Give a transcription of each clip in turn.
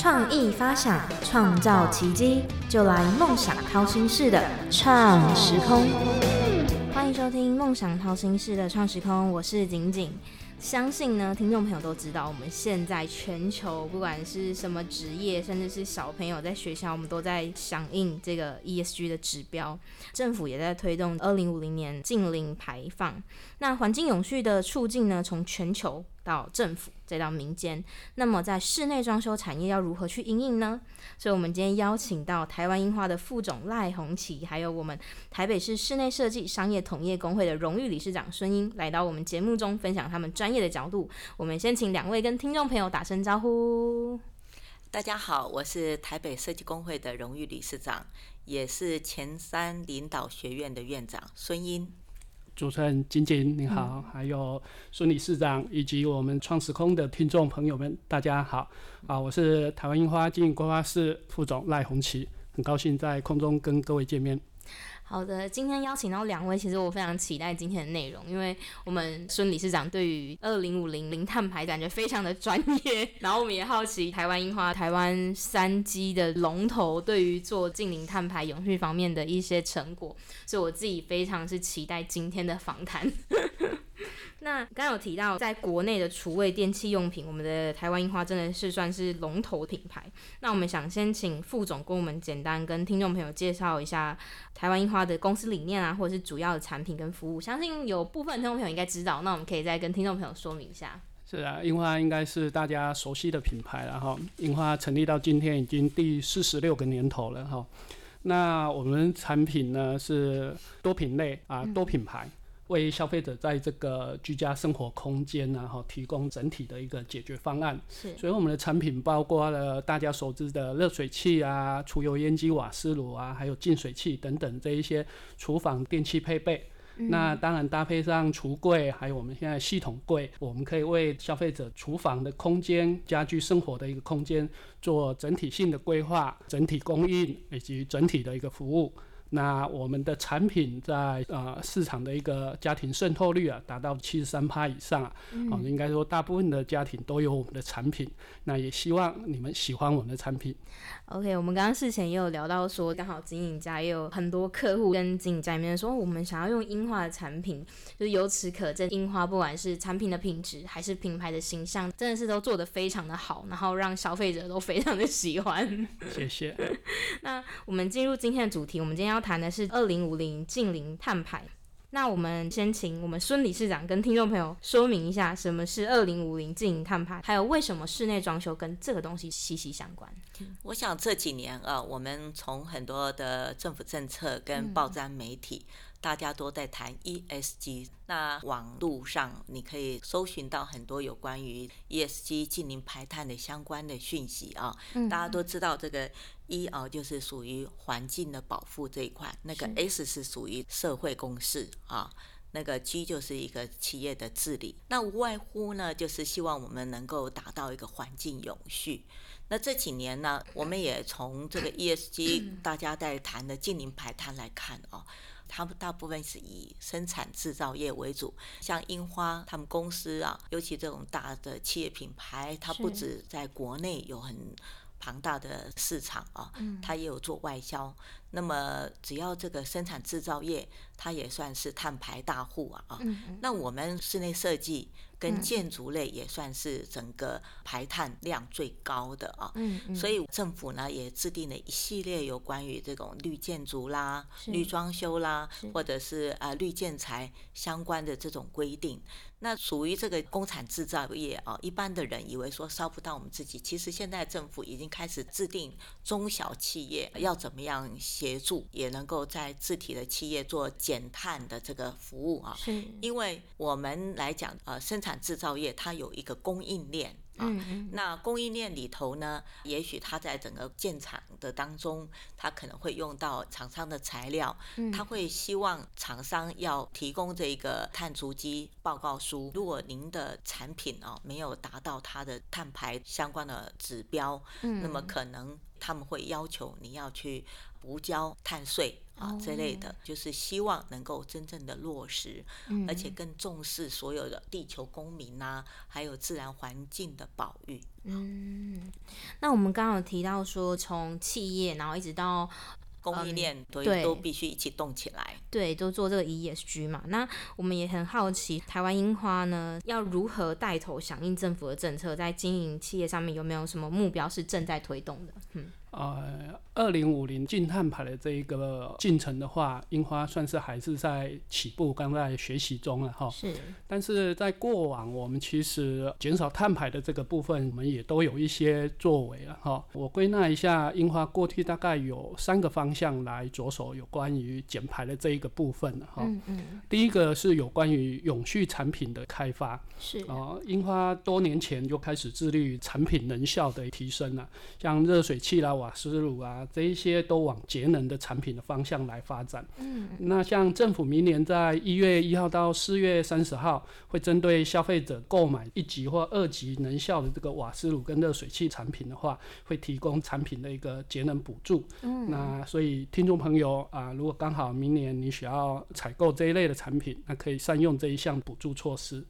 创意发想，创造奇迹，就来梦想掏心式的创时空。欢迎收听《梦想掏心式的创时空》，我是景景。相信呢，听众朋友都知道，我们现在全球不管是什么职业，甚至是小朋友在学校，我们都在响应这个 ESG 的指标。政府也在推动二零五零年净零排放。那环境永续的促进呢，从全球到政府再到民间，那么在室内装修产业要如何去应应呢？所以，我们今天邀请到台湾樱花的副总赖红旗，还有我们台北市室内设计商业同业工会的荣誉理事长孙英，来到我们节目中分享他们专业的角度。我们先请两位跟听众朋友打声招呼。大家好，我是台北设计工会的荣誉理事长，也是前三领导学院的院长孙英。主持人金金你好，还有孙理事长以及我们创时空的听众朋友们，大家好啊！我是台湾樱花经营规划室副总赖红旗，很高兴在空中跟各位见面。好的，今天邀请到两位，其实我非常期待今天的内容，因为我们孙理事长对于二零五零零碳排感觉非常的专业，然后我们也好奇台湾樱花、台湾三基的龙头对于做近零碳排永续方面的一些成果，所以我自己非常是期待今天的访谈。那刚刚有提到，在国内的厨卫电器用品，我们的台湾樱花真的是算是龙头品牌。那我们想先请副总跟我们简单跟听众朋友介绍一下台湾樱花的公司理念啊，或者是主要的产品跟服务。相信有部分听众朋友应该知道，那我们可以再跟听众朋友说明一下。是啊，樱花应该是大家熟悉的品牌了哈。樱花成立到今天已经第四十六个年头了哈。那我们产品呢是多品类啊，多品牌。为消费者在这个居家生活空间，然后提供整体的一个解决方案。是，所以我们的产品包括了大家熟知的热水器啊、除油烟机、瓦斯炉啊，还有净水器等等这一些厨房电器配备。那当然搭配上橱柜，还有我们现在系统柜，我们可以为消费者厨房的空间、家居生活的一个空间做整体性的规划、整体供应以及整体的一个服务。那我们的产品在呃市场的一个家庭渗透率啊，达到七十三趴以上啊，哦，应该说大部分的家庭都有我们的产品。那也希望你们喜欢我们的产品。OK，我们刚刚事前也有聊到说，刚好经营家也有很多客户跟经营家里面说，我们想要用樱花的产品，就是由此可见，樱花不管是产品的品质还是品牌的形象，真的是都做得非常的好，然后让消费者都非常的喜欢。谢谢。那我们进入今天的主题，我们今天要。谈的是二零五零近零碳排。那我们先请我们孙理事长跟听众朋友说明一下，什么是二零五零自营碳排，还有为什么室内装修跟这个东西息息相关。我想这几年啊，我们从很多的政府政策跟报章媒体。大家都在谈 ESG，那网络上你可以搜寻到很多有关于 ESG 近零排碳的相关的讯息啊。大家都知道这个 E 啊，就是属于环境的保护这一块，那个 S 是属于社会公事啊，那个 G 就是一个企业的治理。那无外乎呢，就是希望我们能够达到一个环境永续。那这几年呢，我们也从这个 ESG 大家在谈的近零排碳来看哦。他们大部分是以生产制造业为主，像樱花他们公司啊，尤其这种大的企业品牌，它不止在国内有很庞大的市场啊，它也有做外销。那么只要这个生产制造业，它也算是碳排大户啊啊。那我们室内设计。跟建筑类也算是整个排碳量最高的啊，所以政府呢也制定了一系列有关于这种绿建筑啦、绿装修啦，或者是啊绿建材相关的这种规定。那属于这个工厂制造业啊，一般的人以为说烧不到我们自己，其实现在政府已经开始制定中小企业要怎么样协助，也能够在自体的企业做减碳的这个服务啊。是，因为我们来讲呃生产制造业它有一个供应链。嗯，那供应链里头呢，也许它在整个建厂的当中，它可能会用到厂商的材料，他会希望厂商要提供这个碳足迹报告书。如果您的产品哦没有达到它的碳排相关的指标，那么可能他们会要求你要去补交碳税啊这类的，就是希望能够真正的落实，而且更重视所有的地球公民呐，还有自然环境的保育。嗯，那我们刚刚有提到说，从企业然后一直到。供应链都都必须一起动起来，对，都做这个 ESG 嘛。那我们也很好奇，台湾樱花呢要如何带头响应政府的政策，在经营企业上面有没有什么目标是正在推动的？嗯。呃，二零五零净碳排的这一个进程的话，樱花算是还是在起步，刚在学习中了哈。是。但是在过往，我们其实减少碳排的这个部分，我们也都有一些作为了哈。我归纳一下，樱花过去大概有三个方向来着手，有关于减排的这一个部分的哈。嗯嗯。第一个是有关于永续产品的开发。是。哦，樱花多年前就开始致力于产品能效的提升了，像热水器啦。瓦斯炉啊，这一些都往节能的产品的方向来发展。嗯，那像政府明年在一月一号到四月三十号，会针对消费者购买一级或二级能效的这个瓦斯炉跟热水器产品的话，会提供产品的一个节能补助。嗯，那所以听众朋友啊，如果刚好明年你需要采购这一类的产品，那可以善用这一项补助措施。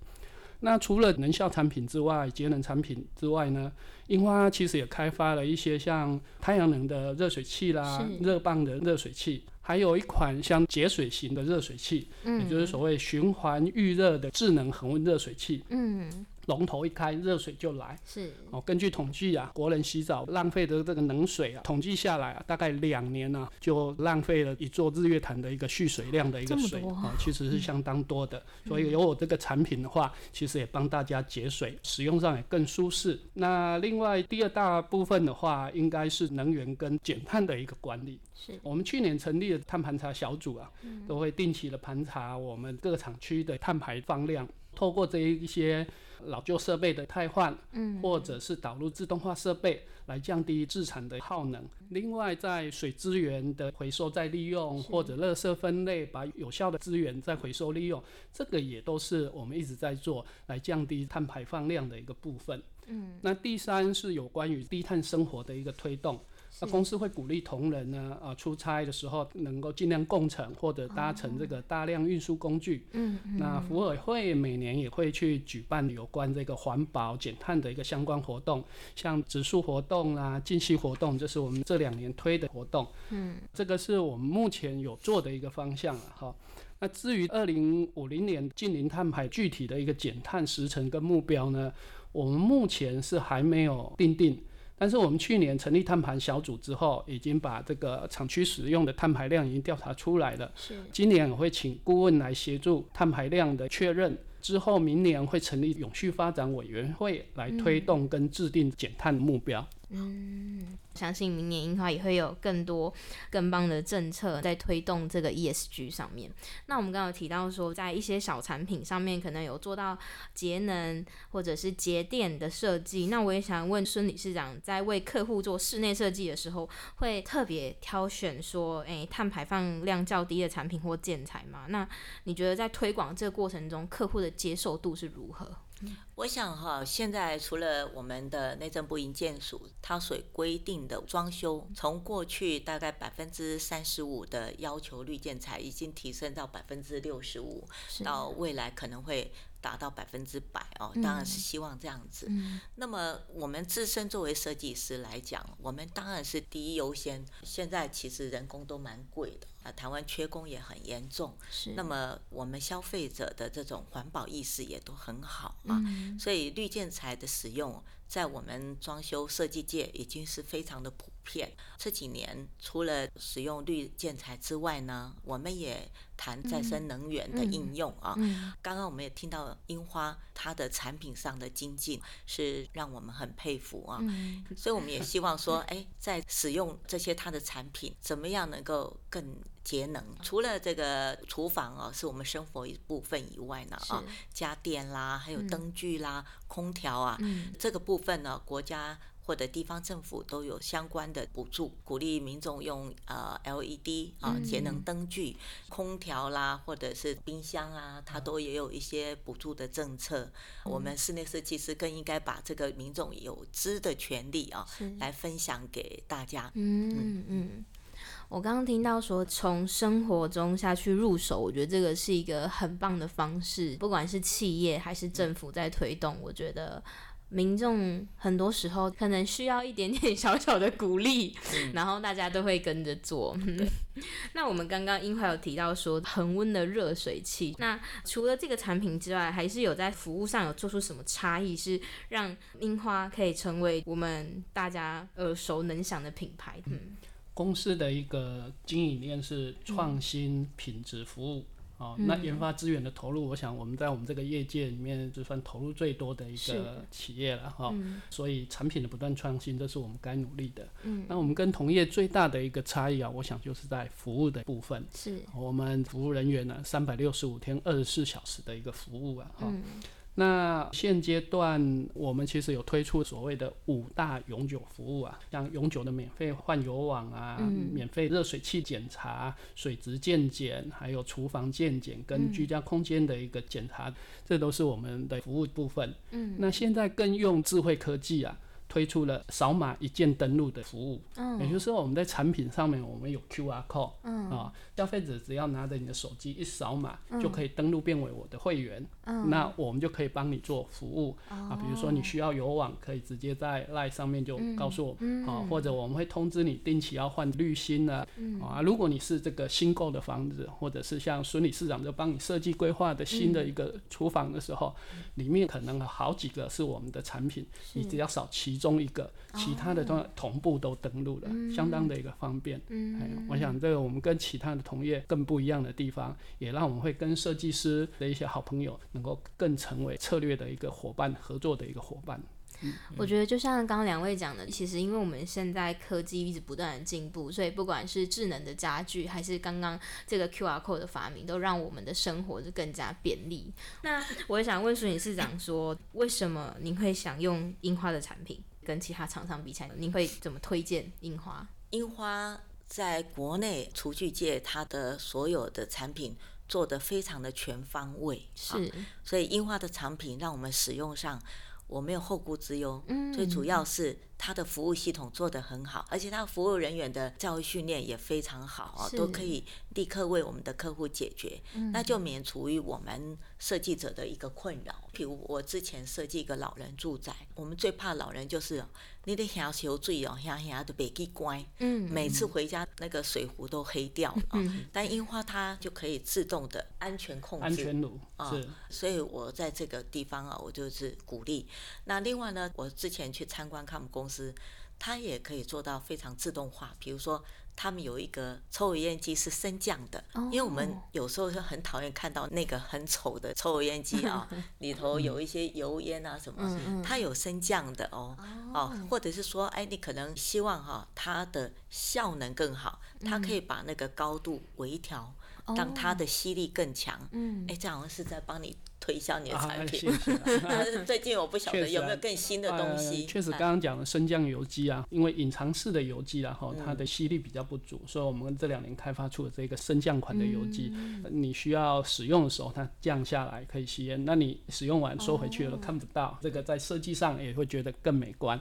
那除了能效产品之外，节能产品之外呢？樱花其实也开发了一些像太阳能的热水器啦，热棒的热水器，还有一款像节水型的热水器，也就是所谓循环预热的智能恒温热水器。嗯。龙头一开，热水就来。是哦，根据统计啊，国人洗澡浪费的这个冷水啊，统计下来啊，大概两年呢，就浪费了一座日月潭的一个蓄水量的一个水啊，其实是相当多的。所以有我这个产品的话，其实也帮大家节水，使用上也更舒适。那另外第二大部分的话，应该是能源跟减碳的一个管理。是我们去年成立的碳盘查小组啊，都会定期的盘查我们各厂区的碳排放量，透过这一些。老旧设备的汰换，嗯，或者是导入自动化设备来降低制产的耗能。另外，在水资源的回收再利用，或者垃圾分类，把有效的资源再回收利用，这个也都是我们一直在做来降低碳排放量的一个部分。嗯，那第三是有关于低碳生活的一个推动。那公司会鼓励同仁呢，啊，出差的时候能够尽量共乘或者搭乘这个大量运输工具。嗯那福委会每年也会去举办有关这个环保减碳的一个相关活动，像植树活动啊、进息活动，这是我们这两年推的活动。嗯。这个是我们目前有做的一个方向了哈。那至于二零五零年近零碳排具体的一个减碳时程跟目标呢，我们目前是还没有定定。但是我们去年成立碳盘小组之后，已经把这个厂区使用的碳排量已经调查出来了。是，今年我会请顾问来协助碳排量的确认。之后明年会成立永续发展委员会来推动跟制定减碳的目标。嗯相信明年樱花也会有更多更棒的政策在推动这个 ESG 上面。那我们刚刚提到说，在一些小产品上面可能有做到节能或者是节电的设计。那我也想问孙理事长，在为客户做室内设计的时候，会特别挑选说，诶碳排放量较低的产品或建材吗？那你觉得在推广这个过程中，客户的接受度是如何？我想哈，现在除了我们的内政部营建署它所规定的装修，从过去大概百分之三十五的要求绿建材，已经提升到百分之六十五，到未来可能会。达到百分之百哦，当然是希望这样子。那么我们自身作为设计师来讲，我们当然是第一优先。现在其实人工都蛮贵的啊，台湾缺工也很严重。是。那么我们消费者的这种环保意识也都很好啊，所以绿建材的使用在我们装修设计界已经是非常的普遍。这几年除了使用绿建材之外呢，我们也。谈再生能源的应用啊，刚刚我们也听到樱花它的产品上的精进是让我们很佩服啊，所以我们也希望说，哎，在使用这些它的产品，怎么样能够更节能？除了这个厨房啊是我们生活一部分以外呢，啊，家电啦，还有灯具啦、空调啊，这个部分呢，国家。或者地方政府都有相关的补助，鼓励民众用呃 LED 啊节能灯具、空调啦，或者是冰箱啊，它都也有一些补助的政策。我们室内设计师更应该把这个民众有知的权利啊，来分享给大家。嗯嗯。我刚刚听到说从生活中下去入手，我觉得这个是一个很棒的方式，不管是企业还是政府在推动，我觉得。民众很多时候可能需要一点点小小的鼓励，然后大家都会跟着做。那我们刚刚樱花有提到说恒温的热水器，那除了这个产品之外，还是有在服务上有做出什么差异，是让樱花可以成为我们大家耳熟能详的品牌？嗯，公司的一个经营理念是创新、品质、服务。哦，那研发资源的投入，我想我们在我们这个业界里面就算投入最多的一个企业了哈。所以产品的不断创新，这是我们该努力的。嗯，那我们跟同业最大的一个差异啊，我想就是在服务的部分。是，我们服务人员呢，三百六十五天二十四小时的一个服务啊。哈。那现阶段我们其实有推出所谓的五大永久服务啊，像永久的免费换油网啊，免费热水器检查、水质健检，还有厨房健检跟居家空间的一个检查，这都是我们的服务部分。嗯，那现在更用智慧科技啊。推出了扫码一键登录的服务，嗯。也就是说我们在产品上面我们有 QR code，嗯。啊，消费者只要拿着你的手机一扫码就可以登录变为我的会员，嗯。那我们就可以帮你做服务。啊，比如说你需要有网可以直接在 Line 上面就告诉我，嗯。啊，或者我们会通知你定期要换滤芯啊，啊，如果你是这个新购的房子，或者是像孙理事长就帮你设计规划的新的一个厨房的时候，里面可能好几个是我们的产品，你只要扫其中一个，其他的都同步都登录了，相当的一个方便。嗯，我想这个我们跟其他的同业更不一样的地方，也让我们会跟设计师的一些好朋友能够更成为策略的一个伙伴，合作的一个伙伴。我觉得就像刚刚两位讲的，其实因为我们现在科技一直不断的进步，所以不管是智能的家具，还是刚刚这个 QR code 的发明，都让我们的生活是更加便利。那我也想问苏理事长说，为什么您会想用樱花的产品？跟其他厂商比起来，您会怎么推荐樱花？樱花在国内厨具界，它的所有的产品做得非常的全方位，是，所以樱花的产品让我们使用上我没有后顾之忧。嗯，最主要是。它的服务系统做得很好，而且它服务人员的教育训练也非常好啊，都可以立刻为我们的客户解决，那就免除于我们设计者的一个困扰。譬如我之前设计一个老人住宅，我们最怕老人就是你得下修水哦，下下都别去关，嗯，每次回家那个水壶都黑掉啊。但樱花它就可以自动的安全控制，安全炉啊，所以我在这个地方啊，我就是鼓励。那另外呢，我之前去参观他们公司，它也可以做到非常自动化。比如说，他们有一个抽油烟机是升降的，因为我们有时候是很讨厌看到那个很丑的抽油烟机啊，里头有一些油烟啊什么，它有升降的哦，哦，或者是说，哎，你可能希望哈它的效能更好，它可以把那个高度微调，让它的吸力更强。嗯，哎，这好像是在帮你。推销你的产品，但是最近我不晓得有没有更新的东西。确实，刚刚讲的升降油机啊，因为隐藏式的油机然后它的吸力比较不足，所以我们这两年开发出了这个升降款的油机。你需要使用的时候，它降下来可以吸烟，那你使用完收回去了看不到，这个在设计上也会觉得更美观。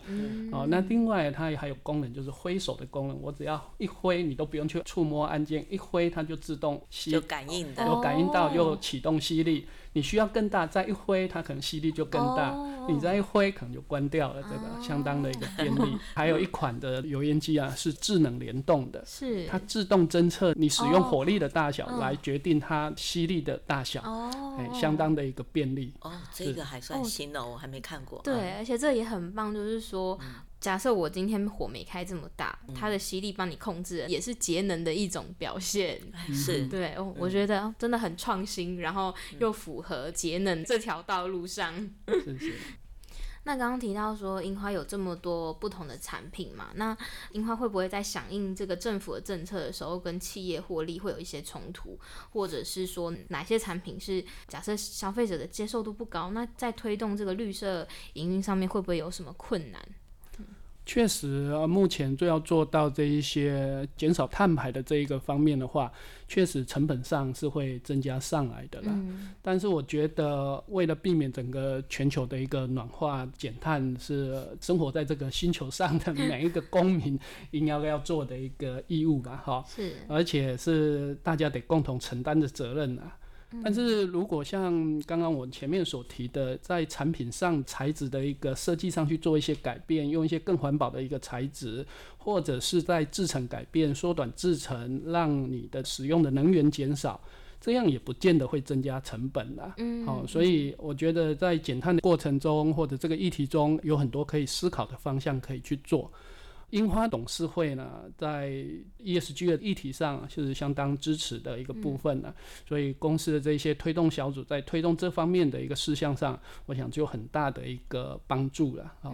哦，那另外它还有功能，就是挥手的功能，我只要一挥，你都不用去触摸按键，一挥它就自动吸，有感应的，有感应到又启动吸力。你需要更大，再一挥，它可能吸力就更大。你再一挥，可能就关掉了，这个相当的一个便利。还有一款的油烟机啊，是智能联动的，是它自动侦测你使用火力的大小，来决定它吸力的大小，哎，相当的一个便利。哦，这个还算新哦，我还没看过。对，而且这也很棒，就是说。假设我今天火没开这么大，它的吸力帮你控制，也是节能的一种表现。是对，我觉得真的很创新，然后又符合节能这条道路上。是是。那刚刚提到说樱花有这么多不同的产品嘛？那樱花会不会在响应这个政府的政策的时候，跟企业获利会有一些冲突，或者是说哪些产品是假设消费者的接受度不高，那在推动这个绿色营运上面会不会有什么困难？确实，目前最要做到这一些减少碳排的这一个方面的话，确实成本上是会增加上来的啦。但是我觉得，为了避免整个全球的一个暖化减碳，是生活在这个星球上的每一个公民应该要做的一个义务吧，哈。是。而且是大家得共同承担的责任啊。但是如果像刚刚我前面所提的，在产品上材质的一个设计上去做一些改变，用一些更环保的一个材质，或者是在制成改变、缩短制程，让你的使用的能源减少，这样也不见得会增加成本啦。嗯，好，所以我觉得在减碳的过程中，或者这个议题中有很多可以思考的方向可以去做。樱花董事会呢，在 ESG 的议题上是相当支持的一个部分呢，所以公司的这些推动小组在推动这方面的一个事项上，我想就有很大的一个帮助了啊。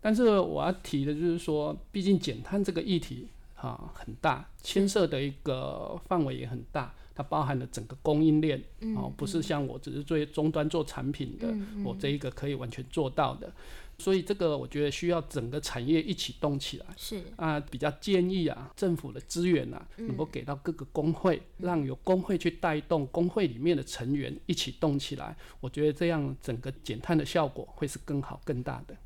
但是我要提的就是说，毕竟减碳这个议题啊很大，牵涉的一个范围也很大，它包含了整个供应链哦，不是像我只是做终端做产品的，我这一个可以完全做到的。所以这个我觉得需要整个产业一起动起来。是啊，比较建议啊，政府的资源啊，能够给到各个工会，让有工会去带动工会里面的成员一起动起来。我觉得这样整个减碳的效果会是更好更大的。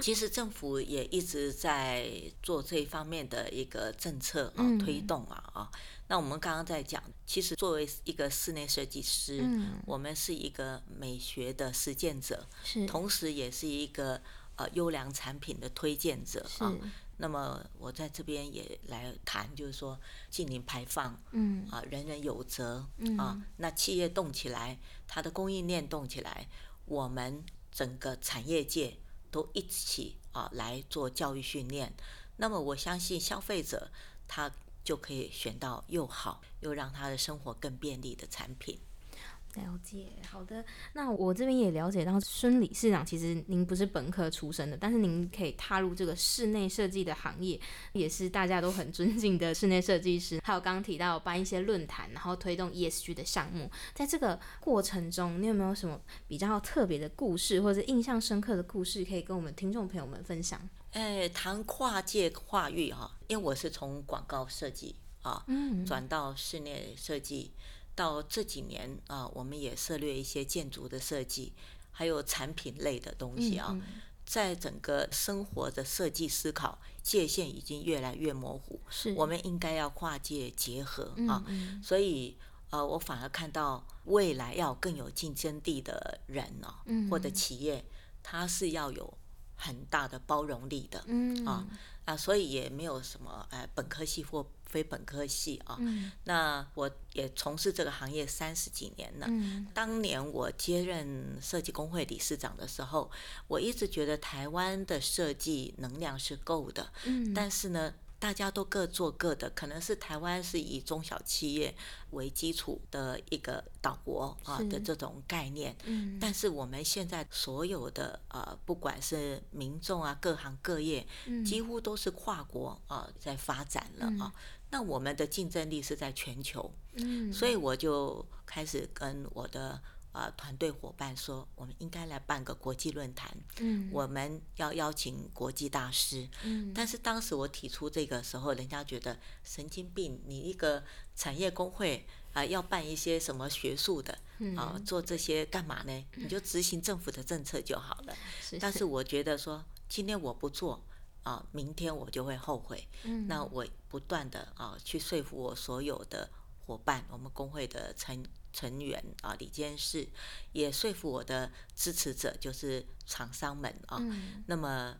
其实政府也一直在做这一方面的一个政策啊推动啊啊。那我们刚刚在讲，其实作为一个室内设计师，我们是一个美学的实践者，同时也是一个。呃，优良产品的推荐者啊，那么我在这边也来谈，就是说近零排放，嗯，啊，人人有责，嗯。啊，那企业动起来，它的供应链动起来，我们整个产业界都一起啊来做教育训练，那么我相信消费者他就可以选到又好又让他的生活更便利的产品。了解，好的。那我这边也了解到，孙理事长其实您不是本科出身的，但是您可以踏入这个室内设计的行业，也是大家都很尊敬的室内设计师。还有刚刚提到办一些论坛，然后推动 ESG 的项目，在这个过程中，你有没有什么比较特别的故事，或者印象深刻的故事，可以跟我们听众朋友们分享？哎，谈跨界跨域哈，因为我是从广告设计啊，嗯转到室内设计。到这几年啊，我们也涉猎一些建筑的设计，还有产品类的东西啊。在整个生活的设计思考界限已经越来越模糊，是我们应该要跨界结合啊。所以呃，我反而看到未来要更有竞争力的人哦，或者企业，它是要有很大的包容力的啊啊，所以也没有什么呃本科系或。非本科系啊，那我也从事这个行业三十几年了。当年我接任设计工会理事长的时候，我一直觉得台湾的设计能量是够的，但是呢。大家都各做各的，可能是台湾是以中小企业为基础的一个岛国啊的这种概念，嗯，但是我们现在所有的呃，不管是民众啊，各行各业，几乎都是跨国啊在发展了啊，那我们的竞争力是在全球，嗯，所以我就开始跟我的。啊，团队伙伴说，我们应该来办个国际论坛。嗯，我们要邀请国际大师。嗯，但是当时我提出这个时候，人家觉得神经病，你一个产业工会啊，要办一些什么学术的啊，做这些干嘛呢？你就执行政府的政策就好了。但是我觉得说，今天我不做啊，明天我就会后悔。嗯，那我不断的啊，去说服我所有的伙伴，我们工会的成。成员啊，李监事也说服我的支持者，就是厂商们啊。那么，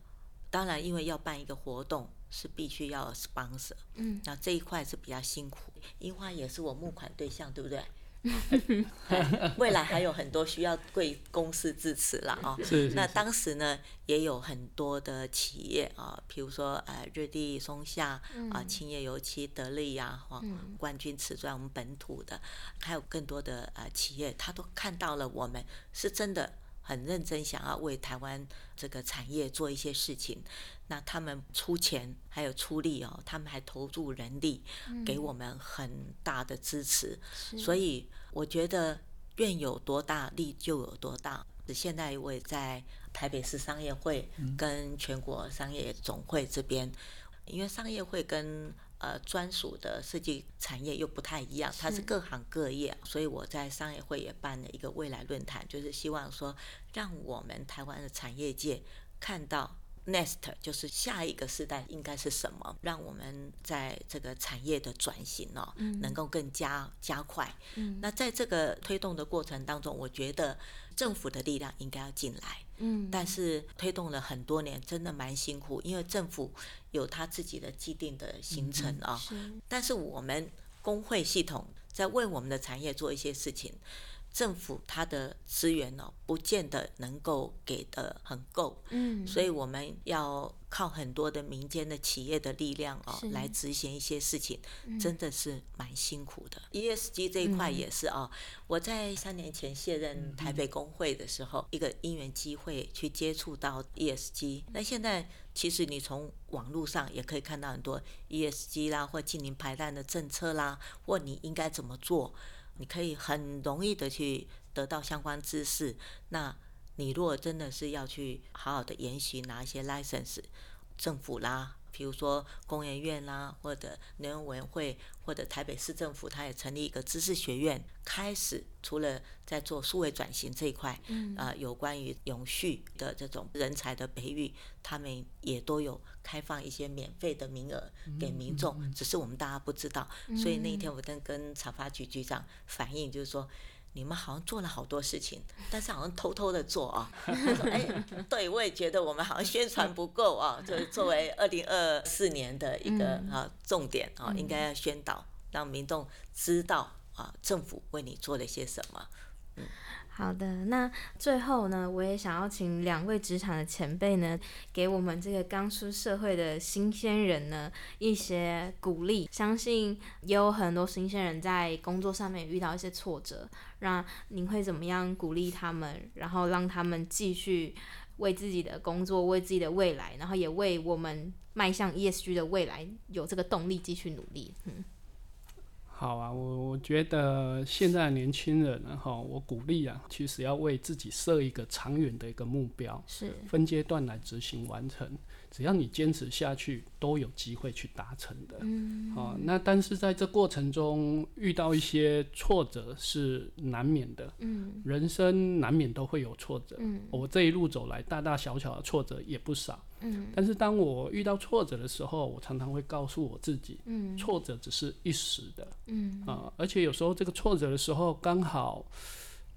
当然，因为要办一个活动，是必须要 sponsor。嗯，那这一块是比较辛苦。樱花也是我募款对象，对不对？未来还有很多需要贵公司支持了啊！那当时呢，也有很多的企业啊，比如说呃，日立、松下啊，青叶油漆、得力呀，哈，冠军瓷砖，我们本土的，还有更多的呃企业，他都看到了我们是真的。很认真想要为台湾这个产业做一些事情，那他们出钱还有出力哦，他们还投注人力，给我们很大的支持。所以我觉得愿有多大力就有多大，现在我也在台北市商业会跟全国商业总会这边，因为商业会跟呃专属的设计产业又不太一样，它是各行各业，所以我在商业会也办了一个未来论坛，就是希望说让我们台湾的产业界看到。Next 就是下一个时代应该是什么？让我们在这个产业的转型哦，能够更加加快。嗯那在这个推动的过程当中，我觉得政府的力量应该要进来。嗯，但是推动了很多年，真的蛮辛苦，因为政府有他自己的既定的行程啊。但是我们工会系统在为我们的产业做一些事情。政府它的资源哦，不见得能够给的很够，嗯，所以我们要靠很多的民间的企业的力量哦，来执行一些事情，真的是蛮辛苦的。ESG 这一块也是哦，我在三年前卸任台北工会的时候，一个因缘机会去接触到 ESG，那现在其实你从网络上也可以看到很多 ESG 啦，或近零排碳的政策啦，或你应该怎么做。你可以很容易的去得到相关知识。那你如果真的是要去好好的研习，拿一些 license，政府啦。比如说工研院啦，或者能源委员会，或者台北市政府，它也成立一个知识学院，开始除了在做数位转型这一块，嗯，啊，有关于永续的这种人才的培育，他们也都有开放一些免费的名额给民众，只是我们大家不知道。所以那一天我跟跟茶发局局长反映，就是说。你们好像做了好多事情，但是好像偷偷的做啊。他说：“哎，对，我也觉得我们好像宣传不够啊。就 是作为二零二四年的一个啊重点啊，应该要宣导，让民众知道啊，政府为你做了些什么。”嗯。好的，那最后呢，我也想要请两位职场的前辈呢，给我们这个刚出社会的新鲜人呢一些鼓励。相信也有很多新鲜人在工作上面遇到一些挫折，那您会怎么样鼓励他们，然后让他们继续为自己的工作、为自己的未来，然后也为我们迈向 ESG 的未来有这个动力继续努力？嗯。好啊，我我觉得现在年轻人哈，我鼓励啊，其实要为自己设一个长远的一个目标，是分阶段来执行完成。只要你坚持下去，都有机会去达成的。嗯，好，那但是在这过程中遇到一些挫折是难免的。嗯，人生难免都会有挫折。嗯，我这一路走来，大大小小的挫折也不少。嗯，但是当我遇到挫折的时候，我常常会告诉我自己，嗯，挫折只是一时的。嗯，啊，而且有时候这个挫折的时候刚好。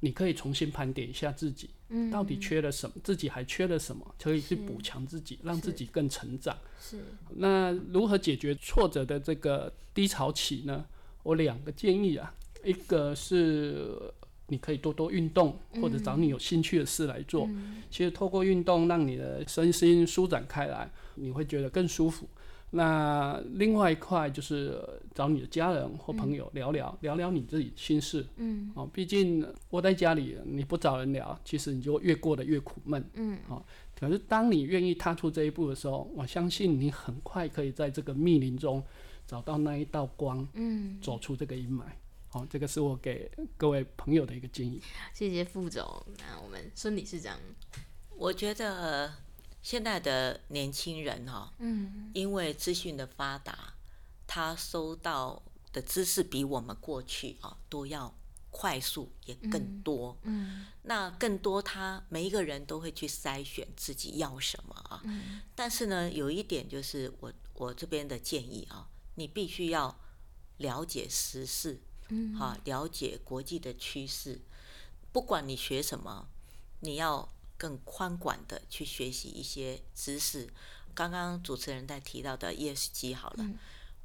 你可以重新盘点一下自己，到底缺了什么，自己还缺了什么，可以去补强自己，让自己更成长。是。那如何解决挫折的这个低潮期呢？我两个建议啊，一个是你可以多多运动，或者找你有兴趣的事来做。其实透过运动，让你的身心舒展开来，你会觉得更舒服。那另外一块就是找你的家人或朋友聊聊，聊聊你自己心事。嗯，哦，毕竟窝在家里，你不找人聊，其实你就越过得越苦闷。嗯，哦，可是当你愿意踏出这一步的时候，我相信你很快可以在这个密林中找到那一道光。嗯，走出这个阴霾。好，这个是我给各位朋友的一个建议。谢谢副总。那我们孙理事长，我觉得。现在的年轻人哈，嗯，因为资讯的发达，他收到的知识比我们过去啊都要快速，也更多。嗯，那更多，他每一个人都会去筛选自己要什么啊。嗯，但是呢，有一点就是我我这边的建议啊，你必须要了解时事，嗯，好，了解国际的趋势，不管你学什么，你要。更宽广的去学习一些知识。刚刚主持人在提到的 ESG 好了，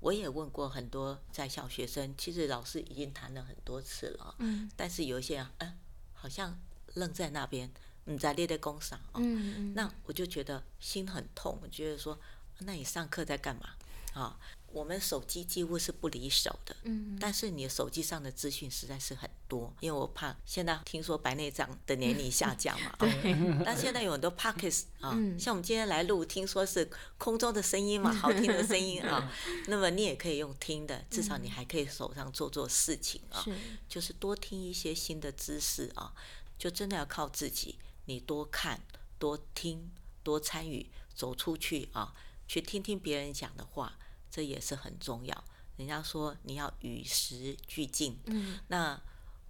我也问过很多在校学生，其实老师已经谈了很多次了，嗯，但是有一些啊，嗯，好像愣在那边，你，在列列工赏啊，嗯嗯，那我就觉得心很痛，我觉得说，那你上课在干嘛啊？我们手机几乎是不离手的，嗯，但是你的手机上的资讯实在是很多，因为我怕现在听说白内障的年龄下降嘛，对，那现在有很多 pockets 啊，像我们今天来录，听说是空中的声音嘛，好听的声音啊，那么你也可以用听的，至少你还可以手上做做事情啊，就是多听一些新的知识啊，就真的要靠自己。你多看、多听、多参与，走出去啊，去听听别人讲的话，这也是很重要。人家说你要与时俱进，嗯，那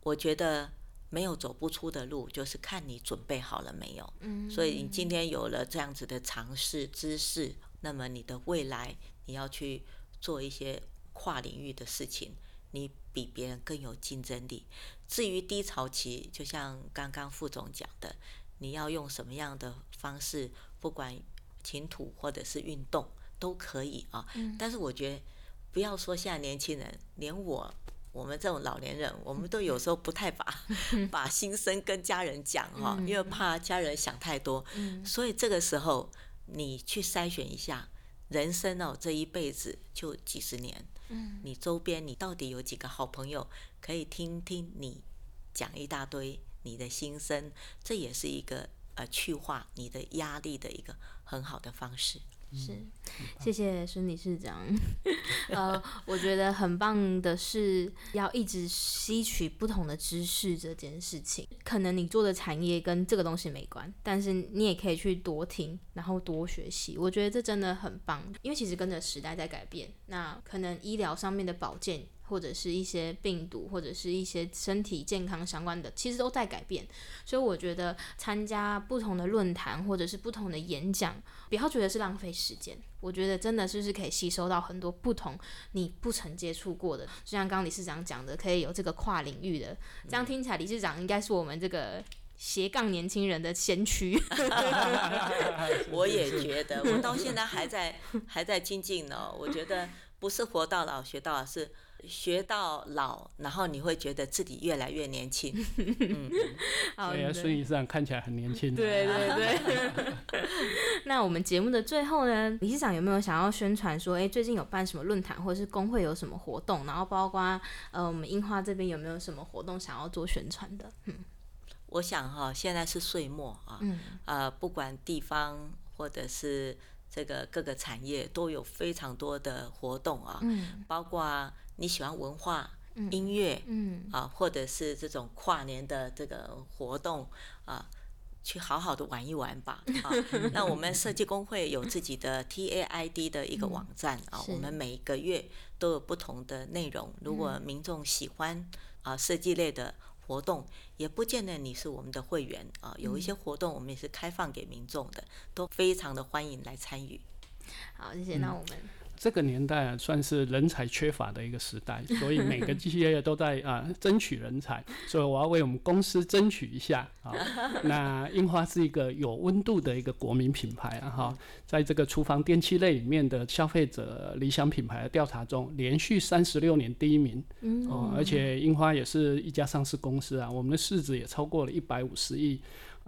我觉得没有走不出的路，就是看你准备好了没有。嗯，所以你今天有了这样子的尝试知识，那么你的未来你要去做一些跨领域的事情，你比别人更有竞争力。至于低潮期，就像刚刚副总讲的，你要用什么样的方式，不管情土或者是运动都可以啊。嗯但是我觉得不要说现在年轻人，连我。我们这种老年人，我们都有时候不太把 把心声跟家人讲哈，因为怕家人想太多。嗯所以这个时候，你去筛选一下，人生哦，这一辈子就几十年，嗯你周边你到底有几个好朋友可以听听你讲一大堆你的心声，这也是一个呃去化你的压力的一个很好的方式。是，谢谢孙理事长。呃，我觉得很棒的是要一直吸取不同的知识这件事情。可能你做的产业跟这个东西没关，但是你也可以去多听，然后多学习。我觉得这真的很棒，因为其实跟着时代在改变。那可能医疗上面的保健。或者是一些病毒，或者是一些身体健康相关的，其实都在改变。所以我觉得参加不同的论坛或者是不同的演讲，不要觉得是浪费时间。我觉得真的就是可以吸收到很多不同你不曾接触过的，就像刚刚理事长讲的，可以有这个跨领域的。这样听起来，理事长应该是我们这个斜杠年轻人的先驱。我也觉得，我到现在还在还在精进呢。我觉得不是活到老学到老，是学到老，然后你会觉得自己越来越年轻。嗯，好对啊，的孙医生看起来很年轻。对对对。那我们节目的最后呢，理事长有没有想要宣传说，哎、最近有办什么论坛或者是工会有什么活动？然后包括呃，我们樱花这边有没有什么活动想要做宣传的？嗯我想哈，现在是岁末啊，嗯呃，不管地方或者是这个各个产业，都有非常多的活动啊，嗯包括你喜欢文化、音乐嗯啊，或者是这种跨年的这个活动啊。去好好的玩一玩吧 啊！那我们设计工会有自己的 TAID 的一个网站啊，我们每一个月都有不同的内容。如果民众喜欢啊设计类的活动，也不见得你是我们的会员啊，有一些活动我们也是开放给民众的，都非常的欢迎来参与。好，谢谢。那我们这个年代啊，算是人才缺乏的一个时代，所以每个企业都在啊 争取人才，所以我要为我们公司争取一下啊。那樱花是一个有温度的一个国民品牌啊哈，在这个厨房电器类里面的消费者理想品牌的调查中，连续三十六年第一名。嗯哦，而且樱花也是一家上市公司啊，我们的市值也超过了一百五十亿。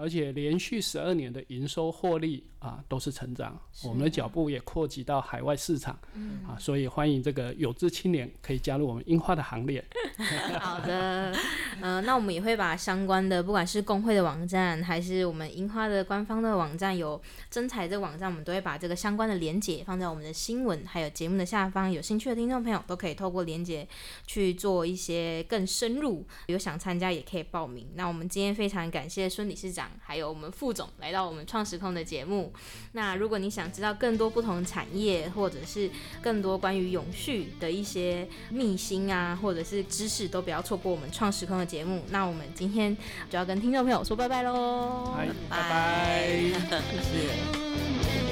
而且连续十二年的营收获利啊都是成长，我们的脚步也扩及到海外市场，啊，所以欢迎这个有志青年可以加入我们樱花的行列。好的，呃，那我们也会把相关的，不管是工会的网站，还是我们樱花的官方的网站，有真彩这个网站，我们都会把这个相关的连接放在我们的新闻还有节目的下方。有兴趣的听众朋友都可以透过连接去做一些更深入，有想参加也可以报名。那我们今天非常感谢孙理事长还有我们副总来到我们创时空的节目。那如果你想知道更多不同产业，或者是更多关于永续的一些秘辛啊，或者是知识，都不要错过我们创时空的节目。那我们今天就要跟听众朋友说拜拜喽，拜拜，谢谢。